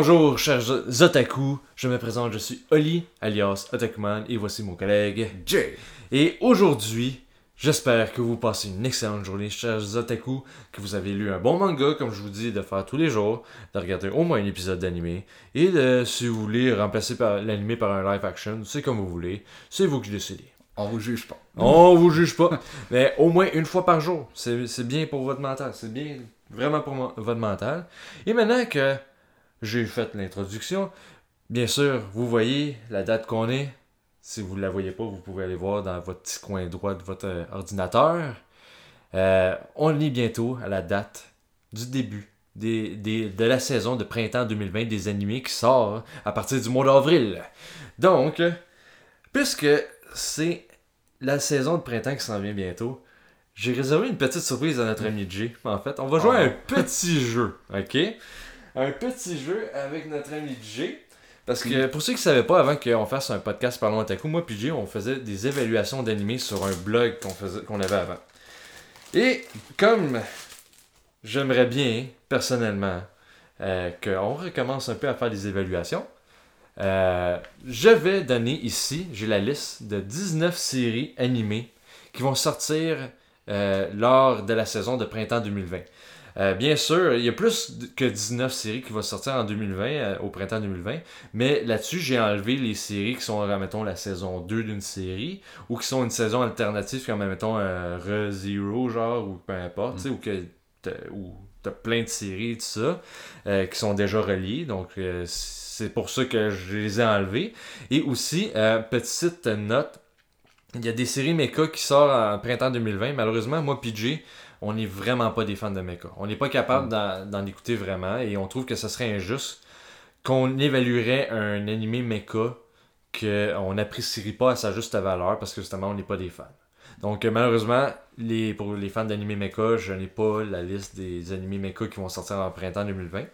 Bonjour chers otaku, je me présente, je suis Oli alias Otakuman et voici mon collègue Jay. Et aujourd'hui, j'espère que vous passez une excellente journée chers otaku, que vous avez lu un bon manga comme je vous dis de faire tous les jours, de regarder au moins un épisode d'animé et de, si vous voulez, remplacer par l'animé par un live action, c'est comme vous voulez, c'est vous qui décidez. On vous juge pas. On vous juge pas, mais au moins une fois par jour, c'est c'est bien pour votre mental, c'est bien vraiment pour votre mental. Et maintenant que j'ai fait l'introduction, bien sûr, vous voyez la date qu'on est. Si vous ne la voyez pas, vous pouvez aller voir dans votre petit coin droit de votre euh, ordinateur. Euh, on est bientôt à la date du début des, des- de la saison de printemps 2020 des animés qui sort à partir du mois d'avril. Donc, puisque c'est la saison de printemps qui s'en vient bientôt, j'ai réservé une petite surprise à notre ami Jay. En fait, on va jouer à un petit jeu, ok? Un petit jeu avec notre ami Jay. Parce que pour ceux qui ne savaient pas, avant qu'on fasse un podcast Parlons Otaku, moi Jay, on faisait des évaluations d'animés sur un blog qu'on faisait qu'on avait avant. Et comme j'aimerais bien, personnellement, euh, qu'on recommence un peu à faire des évaluations, euh, je vais donner ici, j'ai la liste de 19 séries animées qui vont sortir euh, lors de la saison de printemps 2020. Euh, bien sûr, il y a plus que 19 séries qui vont sortir en 2020, euh, au printemps 2020, mais là-dessus, j'ai enlevé les séries qui sont, mettons, la saison 2 d'une série, ou qui sont une saison alternative, comme, mettons, euh, Re-Zero, genre, ou peu importe, tu sais, ou que t'as- plein de séries, tout ça, euh, qui sont déjà reliées, donc euh, c'est pour ça que je les ai enlevées. Et aussi, euh, petite note, il y a des séries mecha qui sortent en printemps 2020. Malheureusement, moi, PJ, on n'est vraiment pas des fans de mecha. On n'est pas capable d'en d'en écouter vraiment et on trouve que ce serait injuste qu'on évaluerait un animé mecha qu'on n'apprécierait pas à sa juste valeur parce que justement, on n'est pas des fans. Donc, euh, malheureusement, les, pour les fans d'animé mecha, je n'ai pas la liste des animés mecha qui vont sortir en printemps 2020.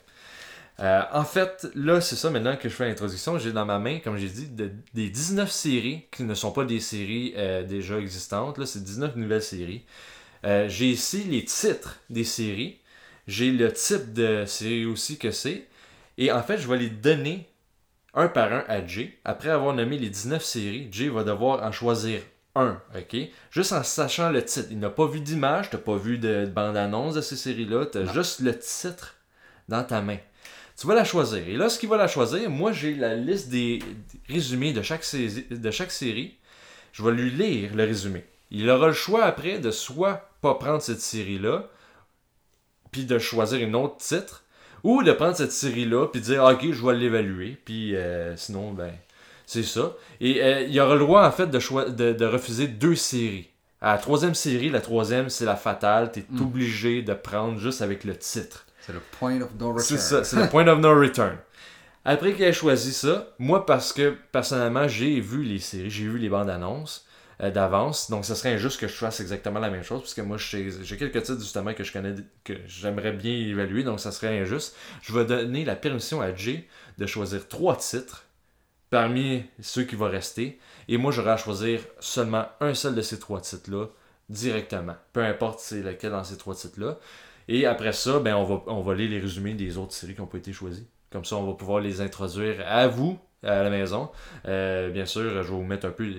Euh, en fait, là, c'est ça maintenant que je fais l'introduction. J'ai dans ma main, comme j'ai dit, de- des 19 séries qui ne sont pas des séries euh, déjà existantes. Là, c'est 19 nouvelles séries. Euh, j'ai ici les titres des séries. J'ai le type de série aussi que c'est. Et en fait, je vais les donner un par un à Jay. Après avoir nommé les 19 séries, Jay va devoir en choisir un, ok? Juste en sachant le titre. Il n'a pas vu d'image, t'as pas vu de, de bande-annonce de ces séries-là, t'as juste le titre dans ta main. Tu vas la choisir. Et lorsqu'il va la choisir, moi j'ai la liste des des résumés de chaque, de chaque série. Je vais lui lire le résumé. Il aura le choix après de soit pas prendre cette série-là, puis de choisir une autre titre, ou de prendre cette série-là, puis de dire, Ah, ok, je vais l'évaluer, puis euh, sinon, ben, c'est ça. Et euh, il aura le droit, en fait, de, choi- de, de refuser deux séries. À la troisième série, la troisième, c'est la fatale, t'es Mm. obligé de prendre juste avec le titre. C'est le point of no return. C'est ça, c'est le point of no return. Après qu'il ait choisi ça, moi parce que personnellement j'ai vu les séries, j'ai vu les bandes annonces euh, d'avance, donc ce serait injuste que je fasse exactement la même chose, puisque moi j'ai quelques titres justement que je connais, que j'aimerais bien évaluer, donc ça serait injuste. Je vais donner la permission à Jay de choisir trois titres parmi ceux qui vont rester, et moi j'aurai à choisir seulement un seul de ces trois titres-là directement, peu importe c'est lequel dans ces trois titres-là. Et après ça, ben, on, va, on va lire les résumés des autres séries qui n'ont pas été choisies. Comme ça, on va pouvoir les introduire à vous, à la maison. Euh, bien sûr, je vais vous mettre un peu.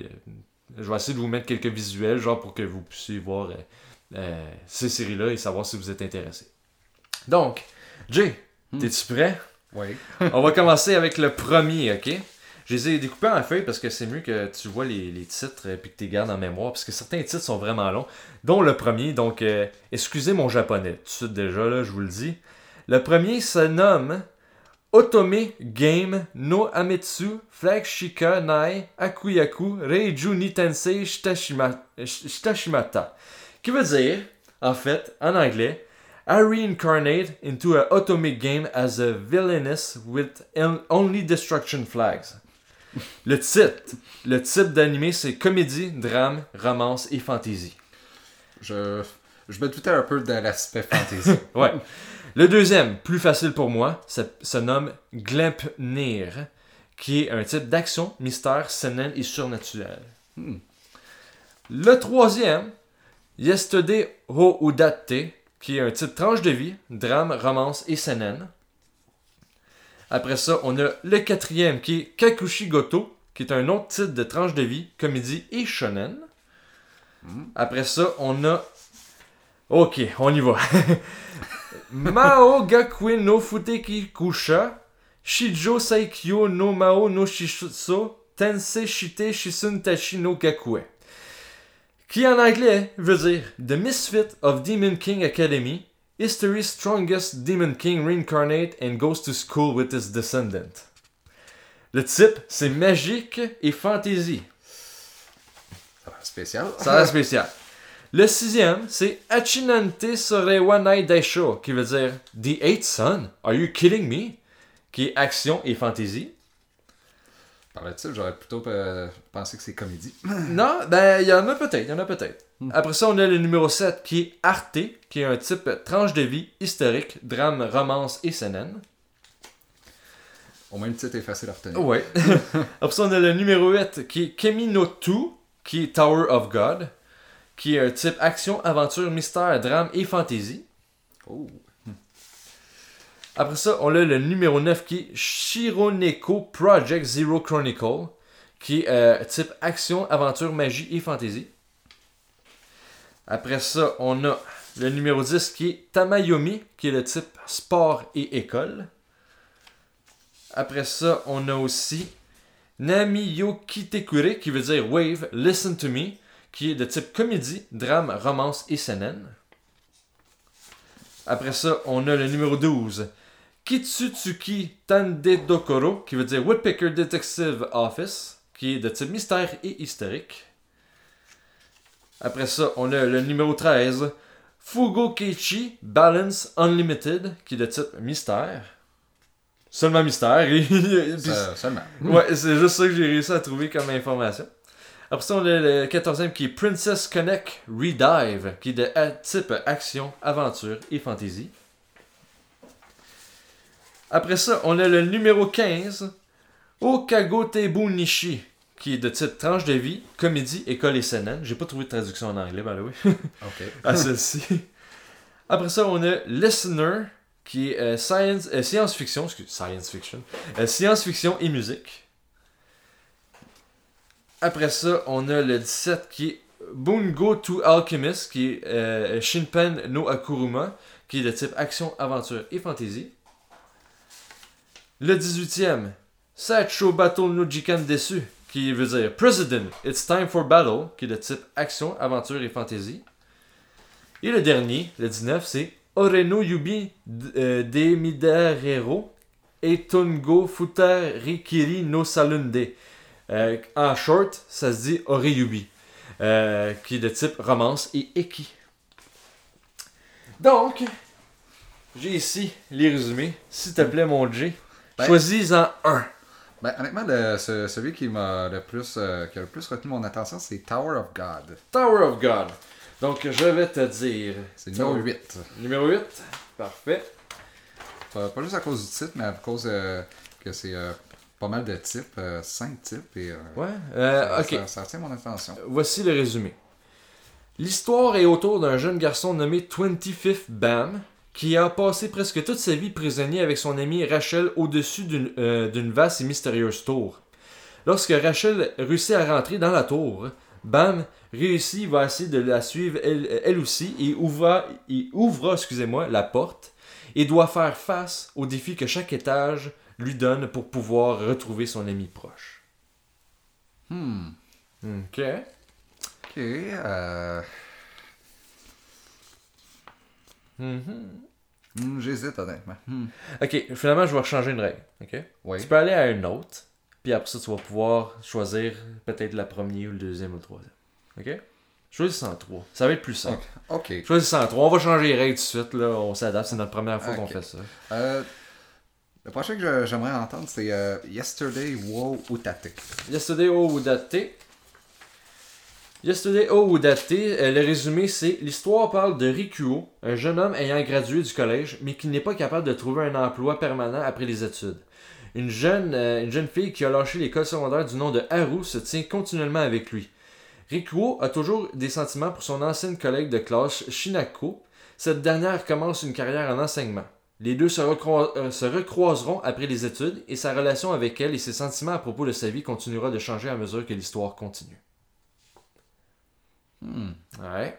Je vais essayer de vous mettre quelques visuels, genre pour que vous puissiez voir euh, euh, ces séries-là et savoir si vous êtes intéressé. Donc, Jay, Hmm. t'es-tu prêt? Oui. On va commencer avec le premier, ok? Je les ai découpés en feuilles parce que c'est mieux que tu vois les, les titres et que tu les gardes en mémoire parce que certains titres sont vraiment longs, dont le premier. Donc, euh, excusez mon japonais, tout de suite déjà, là, je vous le dis. Le premier se nomme Otome Game no Ametsu Flagshika Nai Akuyaku Reiju ni Tensei Shitashima- Shitashimata. Qui veut dire, en fait, en anglais, I reincarnate into a Otome game as a villainess with on- only destruction flags. Le titre, le type d'animé, c'est comédie, drame, romance et fantasy. Je, je me doutais un peu de l'aspect fantasy. Ouais. Le deuxième, plus facile pour moi, se nomme Gleipnir, qui est un type d'action, mystère, seinen et surnaturel. Hmm. Le troisième, Yesterday Ho Udate, qui est un type tranche de vie, drame, romance et seinen. Après ça, on a le quatrième qui est Kakushi Goto, qui est un autre titre de tranche de vie, comédie et shonen. Après ça, on a. Ok, on y va. Mao Gakuen no Futeki Kusha, Shijo Saikyo no Mao no Shisuso, Tensei Shite Shisun Tachi no Gakue. Qui en anglais veut dire The Misfit of Demon King Academy, History's Strongest Demon King Reincarnate and Goes to School with his Descendant. Le type, c'est magique et fantasy. Ça va spécial. Ça a l'air spécial. Le sixième, c'est Achinante Sorewa Nai Daisho, qui veut dire The Eighth Son, Are you kidding me? Qui est action et fantasy. Par le titre, j'aurais plutôt euh, pensé que c'est comédie. Non, ben, il y en a peut-être, il y en a peut-être. Après ça, on a le numéro 7 qui est Arte, qui est un type tranche de vie, historique, drame, romance et seinen. Au moins, le titre est facile à retenir. Ouais. Après ça, on a le numéro 8 qui est Kemi no Tu, qui est Tower of God, qui est un type action, aventure, mystère, drame et fantasy. Oh. Après ça, on a le numéro 9 qui est Shironeko Project Zero Chronicle, qui est euh, type action, aventure, magie et fantasy. Après ça, on a le numéro 10 qui est Tamayomi, qui est le type sport et école. Après ça, on a aussi Namiyo Kitekure, qui veut dire Wave, Listen to Me, qui est de type comédie, drame, romance et seinen. Après ça, on a le numéro 12, Kitsutsuki Tande Dokoro, qui veut dire Woodpecker Detective Office, qui est de type mystère et historique. Après ça, on a le numéro 13, Fugo Keiichi Balance Unlimited, qui est de type mystère. Seulement mystère. et- puis- Ça- seulement. Ouais, c'est juste ça que j'ai réussi à trouver comme information. Après ça, on a le 14e qui est Princess Connect Redive, qui est de type action, aventure et fantasy. Après ça, on a le numéro 15, Okago Tebu Nishi, qui est de type tranche de vie, comédie, école et seinen. J'ai pas trouvé de traduction en anglais, by the way, Ok. à celle-ci. Après ça, on a Listener, qui est euh, science, euh, science-fiction, excuse, science-fiction, euh, science-fiction et musique. Après ça, on a le 17 qui est Bungo to Alchemist, qui est euh, Shinpen no Akuruma, qui est de type action, aventure et fantasy. Le 18e, Sacho Battle no Jikan Desu, qui veut dire President, It's Time for Battle, qui est de type action, aventure et fantasy. Et le dernier, le 19, c'est Oreno Yubi euh, de Midarero et Tongo Futarikiri no Salunde. Euh, en short, ça se dit Oreyubi, euh, qui est de type romance et eki. Donc, j'ai ici les résumés. S'il te plaît, mon J, Ben- choisis-en un. Ben, honnêtement, le- ce- celui qui m'a le plus, euh, qui a le plus retenu mon attention, c'est Tower of God. Tower of God. Donc, je vais te dire. C'est le numéro 8. Numéro 8. Parfait. Pas, pas juste à cause du titre, mais à cause euh, que c'est euh, pas mal de types, 5 types, et euh, Ouais. euh, ça, ok. ça- ça retient mon attention. Voici le résumé. L'histoire est autour d'un jeune garçon nommé 25th Bam, qui a passé presque toute sa vie prisonnier avec son amie Rachel au-dessus d'une euh, vaste et mystérieuse tour. Lorsque Rachel réussit à rentrer dans la tour, Bam réussit, va essayer de la suivre elle, elle aussi et ouvra, et ouvra excusez-moi, la porte et doit faire face aux défis que chaque étage lui donne pour pouvoir retrouver son ami proche. Hmm. Ok. Ok. Euh... Mhm. hmm, J'hésite honnêtement. Hmm. Ok, finalement, je vais changer une règle. Ok? Oui. Tu peux aller à une autre, puis après ça, tu vas pouvoir choisir peut-être la première ou le deuxième ou le troisième. Ok? Choisis 103. Ça va être plus simple. Ok. Choisis 103. On va changer les règles tout de suite. Là. On s'adapte. C'est notre première fois qu'on fait ça. Euh, le prochain que j'aimerais entendre, c'est euh, Yesterday Wo Utate. Yesterday Oh Udate. Yesterday Oh le résumé c'est l'histoire parle de Rikuo, un jeune homme ayant gradué du collège mais qui n'est pas capable de trouver un emploi permanent après les études. Une jeune, euh, une jeune fille qui a lâché l'école secondaire du nom de Haru se tient continuellement avec lui. Rikuo a toujours des sentiments pour son ancienne collègue de classe Shinako. Cette dernière commence une carrière en enseignement. Les deux se, euh, se recroiseront après les études et sa relation avec elle et ses sentiments à propos de sa vie continuera de changer à mesure que l'histoire continue. Hmm. Ouais.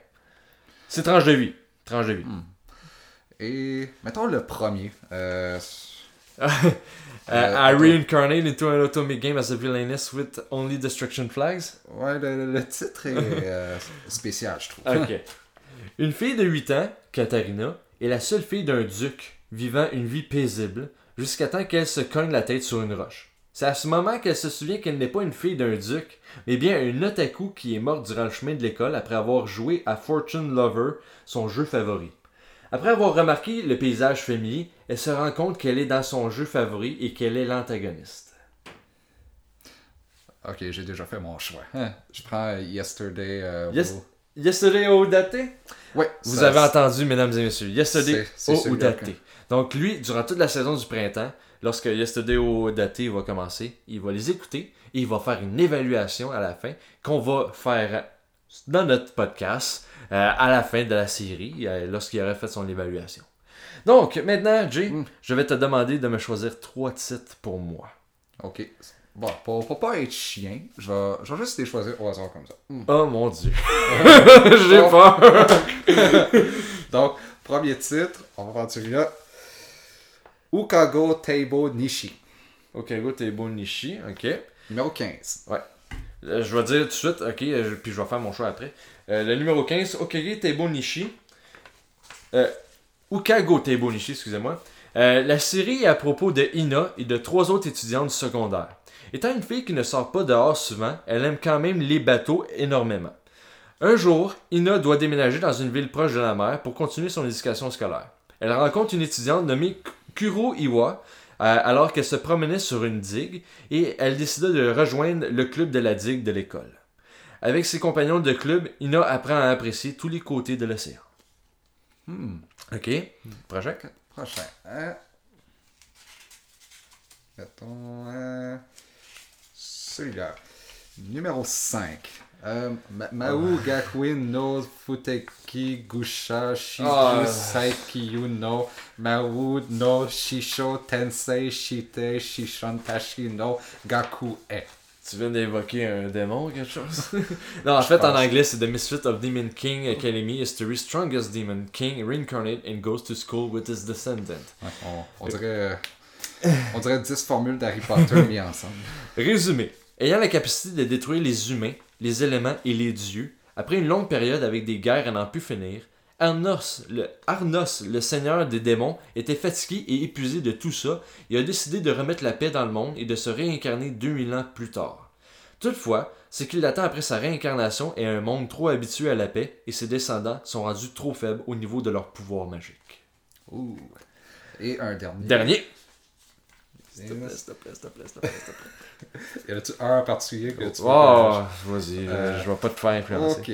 C'est tranche de vie. Tranche de vie. Et mettons le premier. Euh, Uh, Euh, I reincarnate into an atomic game as a villainess with only destruction flags? ouais, le, le- le titre est euh, spécial, je trouve. Ok. Une fille de 8 ans, Katharina, est la seule fille d'un duc vivant une vie paisible jusqu'à temps qu'elle se cogne la tête sur une roche. C'est à ce moment qu'elle se souvient qu'elle n'est pas une fille d'un duc, mais bien un otaku qui est mort durant le chemin de l'école après avoir joué à Fortune Lover, son jeu favori. Après avoir remarqué le paysage familier, elle se rend compte qu'elle est dans son jeu favori et qu'elle est l'antagoniste. Ok, j'ai déjà fait mon choix. Hein, Je prends Yesterday. euh, Yes- Yesterday Odate Ouais, Vous ça- avez entendu, mesdames et messieurs, Yesterday Odate. Donc lui, durant toute la saison du printemps, lorsque Yesterday Odate va commencer, il va les écouter et il va faire une évaluation à la fin qu'on va faire dans notre podcast euh, à la fin de la série, euh, lorsqu'il aurait fait son évaluation. Donc maintenant, Jay, Mm. je vais te demander de me choisir trois titres pour moi. Ok. Bon, pour, pour pas être chien, je vais, je vais juste les choisir au hasard comme ça. Hmm. Oh mon dieu. J'ai peur. Donc, premier titre, on va prendre celui-là. Ukago Teibo Nishi. ok, go, t'es beau Nishi, ok. Numéro 15. Euh, je vais dire tout de suite, ok, euh, puis je vais faire mon choix après. Euh, le numéro 15, Okage Teibo Nishi. Euh, Ukago Teibo Nishi, excusez-moi. La série est à propos de Ina et de trois autres étudiantes du secondaire. Étant une fille qui ne sort pas dehors souvent, elle aime quand même les bateaux énormément. Un jour, Ina doit déménager dans une ville proche de la mer pour continuer son éducation scolaire. Elle rencontre une étudiante nommée Kuro Iwa euh, alors qu'elle se promenait sur une digue et elle décida de rejoindre le club de la digue de l'école. Avec ses compagnons de club, Ina apprend à apprécier tous les côtés de l'océan. Hmm. Ok, prochain. Prochain. Hein? Celui-là. Numéro 5. Euh, Ma- Mau Gakuin no Futeki Gusha Shiju Ah. Saikiyu no Mau no Shisho Tensei Shite Shishon Tashi no Gaku e. Tu viens d'évoquer un démon ou quelque chose? Non, en fait, en pense. anglais, c'est The Misfit of Demon King Academy, History's strongest demon king, reincarnate and goes to school with his descendant. Ouais, on, on dirait. On dirait 10 formules d'Harry Potter mis ensemble. Résumé. Ayant la capacité de détruire les humains, les éléments et les dieux, après une longue période avec des guerres à n'en plus finir, Arnos le, Arnos, le seigneur des démons, était fatigué et épuisé de tout ça et a décidé de remettre la paix dans le monde et de se réincarner 2000 ans plus tard. Toutefois, ce qui l'attend après sa réincarnation est un monde trop habitué à la paix et ses descendants sont rendus trop faibles au niveau de leur pouvoir magique. Ouh. Et un dernier. Dernier. S'il te plaît, s'il te plaît, s'il te plaît, s'il te plaît, s'il te plaît. Y en a-tu un en particulier que tu veux Oh, vas-y, Euh, je vais pas te faire influencer. Ok.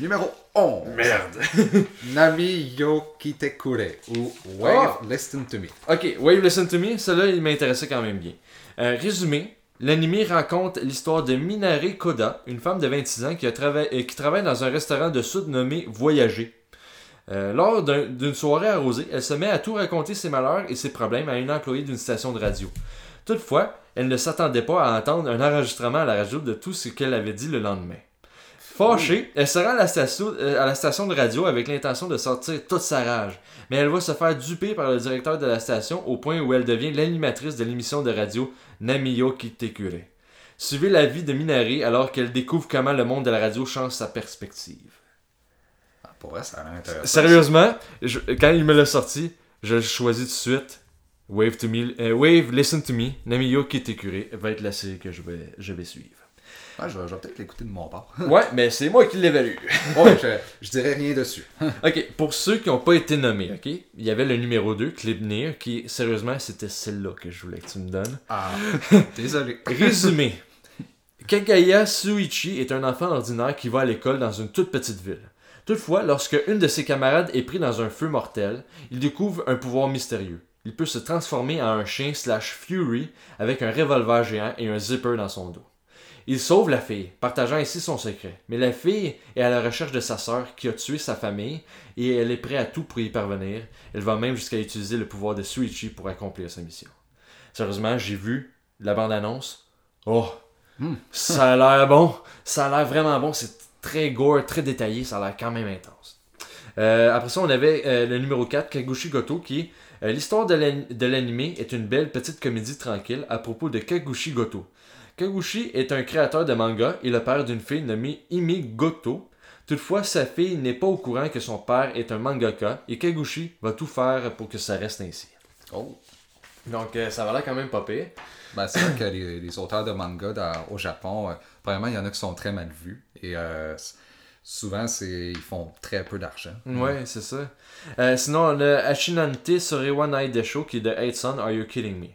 Numéro 11. Merde. Nami yo kitekure ou Wave Listen to Me. Ok, Wave Listen to Me, celui-là, il m'intéressait quand même bien. Euh, résumé, l'anime raconte l'histoire de Minare Koda, une femme de 26 ans qui, a trava- euh, qui travaille dans un restaurant de soude nommé Voyager. Euh, lors d'un- d'une soirée arrosée, elle se met à tout raconter ses malheurs et ses problèmes à une employée d'une station de radio. Toutefois, elle ne s'attendait pas à entendre un enregistrement à la radio de tout ce qu'elle avait dit le lendemain. Fâchée, elle se rend à la, station, euh, à la station de radio avec l'intention de sortir toute sa rage. Mais elle va se faire duper par le directeur de la station au point où elle devient l'animatrice de l'émission de radio Namiyo Kitekure. Suivez la vie de Minari alors qu'elle découvre comment le monde de la radio change sa perspective. Pour vrai, ça a l'air. Sérieusement, je- quand il me l'a sorti, je choisis tout de suite. Wave, to me, euh, Wave Listen to Me, Namiyo Kitekure va être la série que je vais, je vais suivre. Ouais, je vais, peut-être l'écouter de mon part. Ouais, mais c'est moi qui l'évalue. ouais, je, je dirais rien dessus. Ok, pour ceux qui n'ont pas été nommés, ok, il y avait le numéro 2, Clipnir, qui, sérieusement, c'était celle-là que je voulais que tu me donnes. Ah, désolé. Résumé. Kagaya Suichi est un enfant ordinaire qui va à l'école dans une toute petite ville. Toutefois, lorsque une de ses camarades est pris dans un feu mortel, il découvre un pouvoir mystérieux. Il peut se transformer en un chien slash Fury avec un revolver géant et un zipper dans son dos. Il sauve la fille, partageant ainsi son secret. Mais la fille est à la recherche de sa sœur qui a tué sa famille et elle est prête à tout pour y parvenir. Elle va même jusqu'à utiliser le pouvoir de Suichi pour accomplir sa mission. Sérieusement, j'ai vu la bande-annonce. Oh, ça a l'air bon. Ça a l'air vraiment bon. C'est très gore, très détaillé. Ça a l'air quand même intense. Euh, après ça, on avait euh, le numéro 4, Kagushi Goto, qui est euh, L'histoire de l'an- de l'anime est une belle petite comédie tranquille à propos de Kagushi Goto. Kagushi est un créateur de manga et le père d'une fille nommée Imi Goto. Toutefois, sa fille n'est pas au courant que son père est un mangaka et Kagushi va tout faire pour que ça reste ainsi. Oh. Donc, euh, ça va l'air quand même pas pire. Ben, c'est vrai que les, les auteurs de manga dans- au Japon, premièrement, il y en a qui sont très mal vus. Et euh, souvent, c'est ils font très peu d'argent. Ouais, c'est ça. Euh, sinon, le Ashinante Sorewa Naidesho qui est de Eight Son, Are You Kidding Me?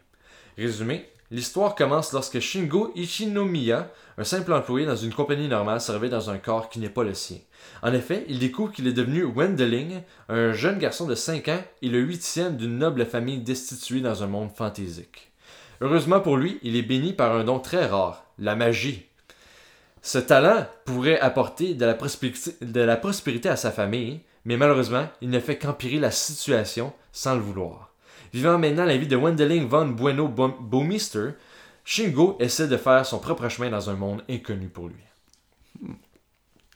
Résumé, l'histoire commence lorsque Shingo Ichinomiya, un simple employé dans une compagnie normale, se réveille dans un corps qui n'est pas le sien. En effet, il découvre qu'il est devenu Wendeling, un jeune garçon de 5 ans et le huitième d'une noble famille destituée dans un monde fantaisique. Heureusement pour lui, il est béni par un don très rare, la magie. Ce talent pourrait apporter de la, prospérité, à sa famille, mais malheureusement, il ne fait qu'empirer la situation sans le vouloir. Vivant maintenant la vie de Wendeling von Bueno Baumister, Shingo essaie de faire son propre chemin dans un monde inconnu pour lui.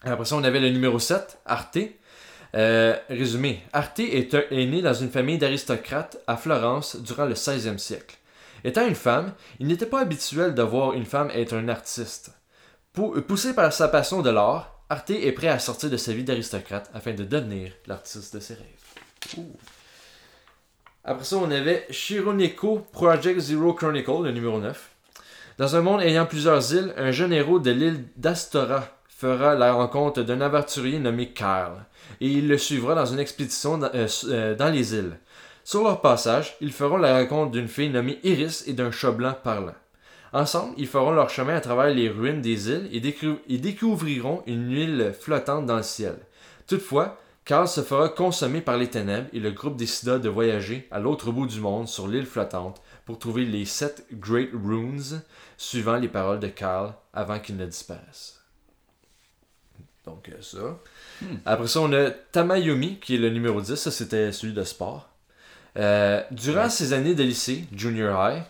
Après ça, on avait le numéro 7, Arte. Euh, résumé, Arte est, est né dans une famille d'aristocrates à Florence durant le 16e siècle. Étant une femme, il n'était pas habituel de voir une femme être un artiste. Pou- Poussé par sa passion de l'art, Arte est prêt à sortir de sa vie d'aristocrate afin de devenir l'artiste de ses rêves. Après ça, on avait Shironeko Project Zero Chronicle, le numéro 9. Dans un monde ayant plusieurs îles, un jeune héros de l'île d'Astora fera la rencontre d'un aventurier nommé Karl, et il le suivra dans une expédition dans, euh, euh, dans les îles. Sur leur passage, ils feront la rencontre d'une fille nommée Iris et d'un chat blanc parlant. Ensemble, ils feront leur chemin à travers les ruines des îles et, décou- et découvriront une île flottante dans le ciel. Toutefois, Carl se fera consommer par les ténèbres et le groupe décida de voyager à l'autre bout du monde sur l'île flottante pour trouver les sept Great Runes, suivant les paroles de Carl avant qu'il ne disparaisse. Donc euh, ça. Après ça, on a Tamayumi, qui est le numéro 10, ça c'était celui de sport. Euh, durant ses années de lycée, junior high,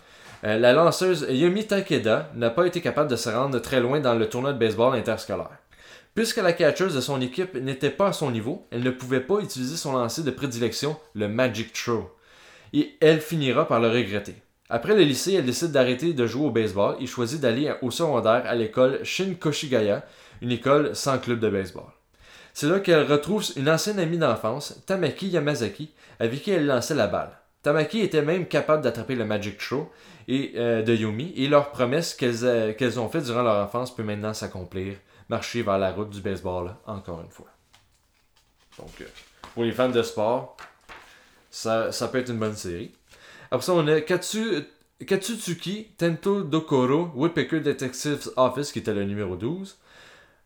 euh, la lanceuse Yumi Takeda n'a pas été capable de se rendre très loin dans le tournoi de baseball interscolaire. Puisque la catcheuse de son équipe n'était pas à son niveau, elle ne pouvait pas utiliser son lancer de prédilection, le Magic Throw. Et elle finira par le regretter. Après le lycée, elle décide d'arrêter de jouer au baseball et choisit d'aller au secondaire à l'école Shin Koshigaya, une école sans club de baseball. C'est là qu'elle retrouve une ancienne amie d'enfance, Tamaki Yamazaki, avec qui elle lançait la balle. Tamaki était même capable d'attraper le Magic Throw et, euh, de Yumi, et leur promesse qu'elles euh, qu'elles ont faite durant leur enfance peut maintenant s'accomplir, marcher vers la route du baseball encore une fois. Donc, euh, pour les fans de sport, ça, ça peut être une bonne série. Après ça, on a Katsu, Katsutsuki Tento Dokoro Woodpecker Detective's Office, qui était le numéro 12.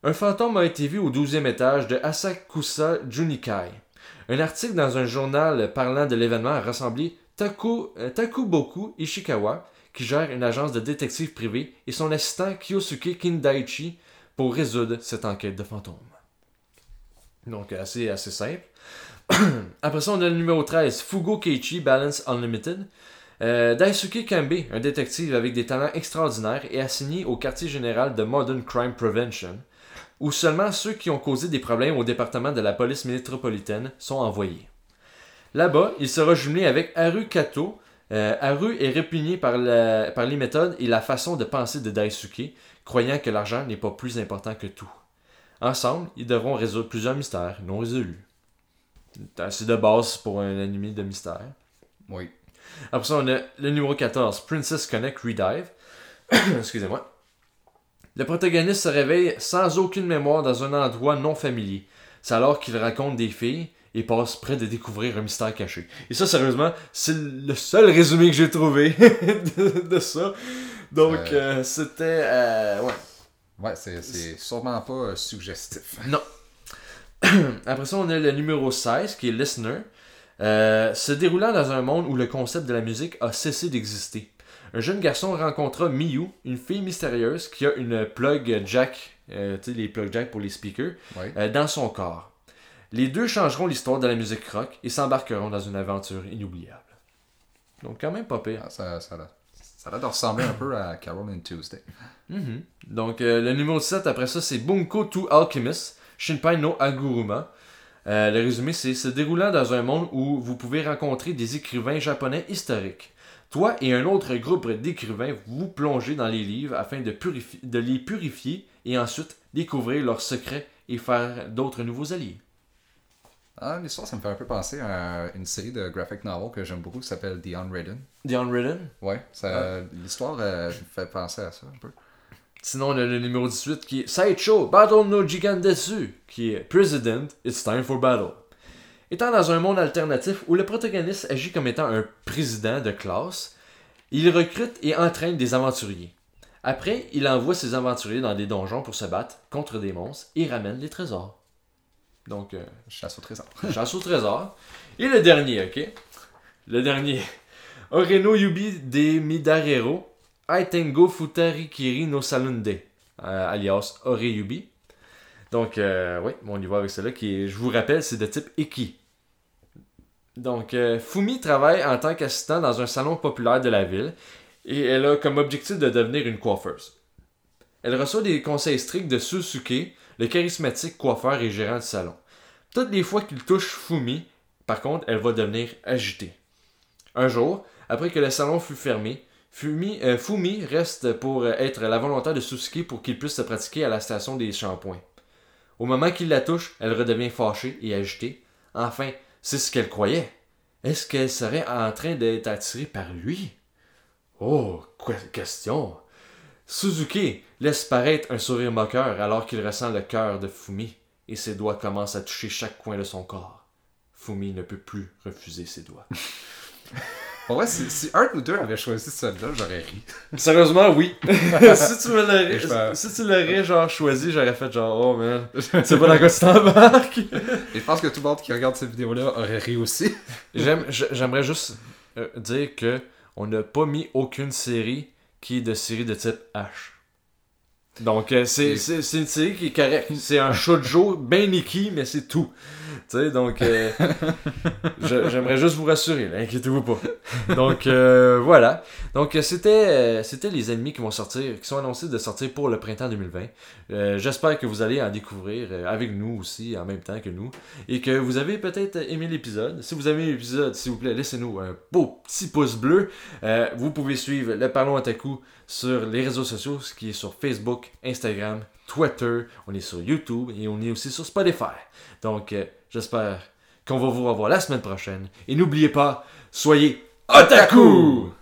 Un fantôme a été vu au 12e étage de Asakusa Junikai. Un article dans un journal parlant de l'événement a rassemblé Taku, euh, Takuboku Ishikawa, qui gère une agence de détective privée, et son assistant Kyosuke Kindaichi pour résoudre cette enquête de fantôme. Donc, assez, assez simple. Après ça, on a le numéro 13, Fugo Keiichi Balance Unlimited. Euh, Daisuke Kambe, un détective avec des talents extraordinaires, est assigné au quartier général de Modern Crime Prevention, où seulement ceux qui ont causé des problèmes au département de la police métropolitaine sont envoyés. Là-bas, il sera jumelé avec Haru Kato. Euh, Haru est répugné par, la- par les méthodes et la façon de penser de Daisuke, croyant que l'argent n'est pas plus important que tout. Ensemble, ils devront résoudre plusieurs mystères non résolus. C'est assez de base pour un anime de mystère. Oui. Après ça, on a le numéro 14, Princess Connect Redive. Excusez-moi. Le protagoniste se réveille sans aucune mémoire dans un endroit non familier. C'est alors qu'il rencontre des filles et passe près de découvrir un mystère caché. Et ça, sérieusement, c'est le seul résumé que j'ai trouvé de, de ça. Donc, Euh. euh, c'était... euh, ouais. Ouais, c'est sûrement pas suggestif. Non. Après ça, on a le numéro 16, qui est Listener. Euh, se déroulant dans un monde où le concept de la musique a cessé d'exister. Un jeune garçon rencontra Miyu, une fille mystérieuse qui a une plug jack, euh, tu sais, les plug jack pour les speakers, Ouais. euh, dans son corps. Les deux changeront l'histoire de la musique rock et s'embarqueront dans une aventure inoubliable. Donc, quand même pas pire. Ah, ça, ça, a l'air- ça a l'air de ressembler un peu à Carol and Tuesday. Mhm. Donc, euh, le numéro 7, après ça, c'est Bunko to Alchemist, Shinpai no Aguruma. Euh, le résumé, c'est se déroulant dans un monde où vous pouvez rencontrer des écrivains japonais historiques. Toi et un autre groupe d'écrivains vous plongez dans les livres afin de, les purifier et ensuite découvrir leurs secrets et faire d'autres nouveaux alliés. Ah, l'histoire, ça me fait un peu penser à une série de graphic novels que j'aime beaucoup qui s'appelle The Unwritten. The Unwritten? Ouais, ça, l'histoire euh, me fait penser à ça un peu. Sinon, on a le numéro 18 qui est Sideshow Battle no Gigantetsu, qui est President, It's Time for Battle. Étant dans un monde alternatif où le protagoniste agit comme étant un président de classe, il recrute et entraîne des aventuriers. Après, il envoie ses aventuriers dans des donjons pour se battre contre des monstres et ramène les trésors. Donc, euh, Chasse au trésor. chasse au trésor. Et le dernier, ok? Le dernier. Oreno Yubi de Midarero, Aitengo Futarikiri no Salunde, euh, alias Oreyubi. Donc, euh, oui, on y va avec cela qui est, je vous rappelle, c'est de type Eki. Donc, euh, Fumi travaille en tant qu'assistant dans un salon populaire de la ville et elle a comme objectif de devenir une coiffeuse. Elle reçoit des conseils stricts de Susuke, le charismatique coiffeur et gérant du salon. Toutes les fois qu'il touche Fumi, par contre, elle va devenir agitée. Un jour, après que le salon fut fermé, Fumi, euh, Fumi reste pour être la volontaire de Susuke pour qu'il puisse se pratiquer à la station des shampoings. Au moment qu'il la touche, elle redevient fâchée et agitée. Enfin, c'est ce qu'elle croyait. Est-ce qu'elle serait en train d'être attirée par lui? Oh, question Suzuki laisse paraître un sourire moqueur alors qu'il ressent le cœur de Fumi et ses doigts commencent à toucher chaque coin de son corps. Fumi ne peut plus refuser ses doigts. Pour vrai, si, si un ou deux avait choisi celle-là, j'aurais ri. Sérieusement, oui. si tu me l'aurais, si tu l'aurais genre choisi, j'aurais fait genre oh man, c'est pas dans quoi tu t'embarques. Et je pense que tout le monde qui regarde cette vidéo-là aurait ri aussi. J'aimerais juste euh, dire que on n'a pas mis aucune série qui est de série de type H. Donc euh, c'est une série qui est correcte. C'est un shoujo ben Nikki, mais c'est tout. Tu sais, donc euh, j'aimerais juste vous rassurer, inquiétez-vous pas. Donc euh, voilà. Donc c'était c'était les ennemis qui vont sortir, qui sont annoncés de sortir pour le printemps 2020. Euh, J'espère que vous allez en découvrir avec nous aussi en même temps que nous et que vous avez peut-être aimé l'épisode. Si vous avez aimé l'épisode, s'il vous plaît, laissez-nous un beau petit pouce bleu. Vous pouvez suivre le Parlons Otaku sur les réseaux sociaux, ce qui est sur Facebook, Instagram, Twitter, on est sur YouTube et on est aussi sur Spotify. Donc, euh, j'espère qu'on va vous revoir la semaine prochaine. Et n'oubliez pas, soyez otaku!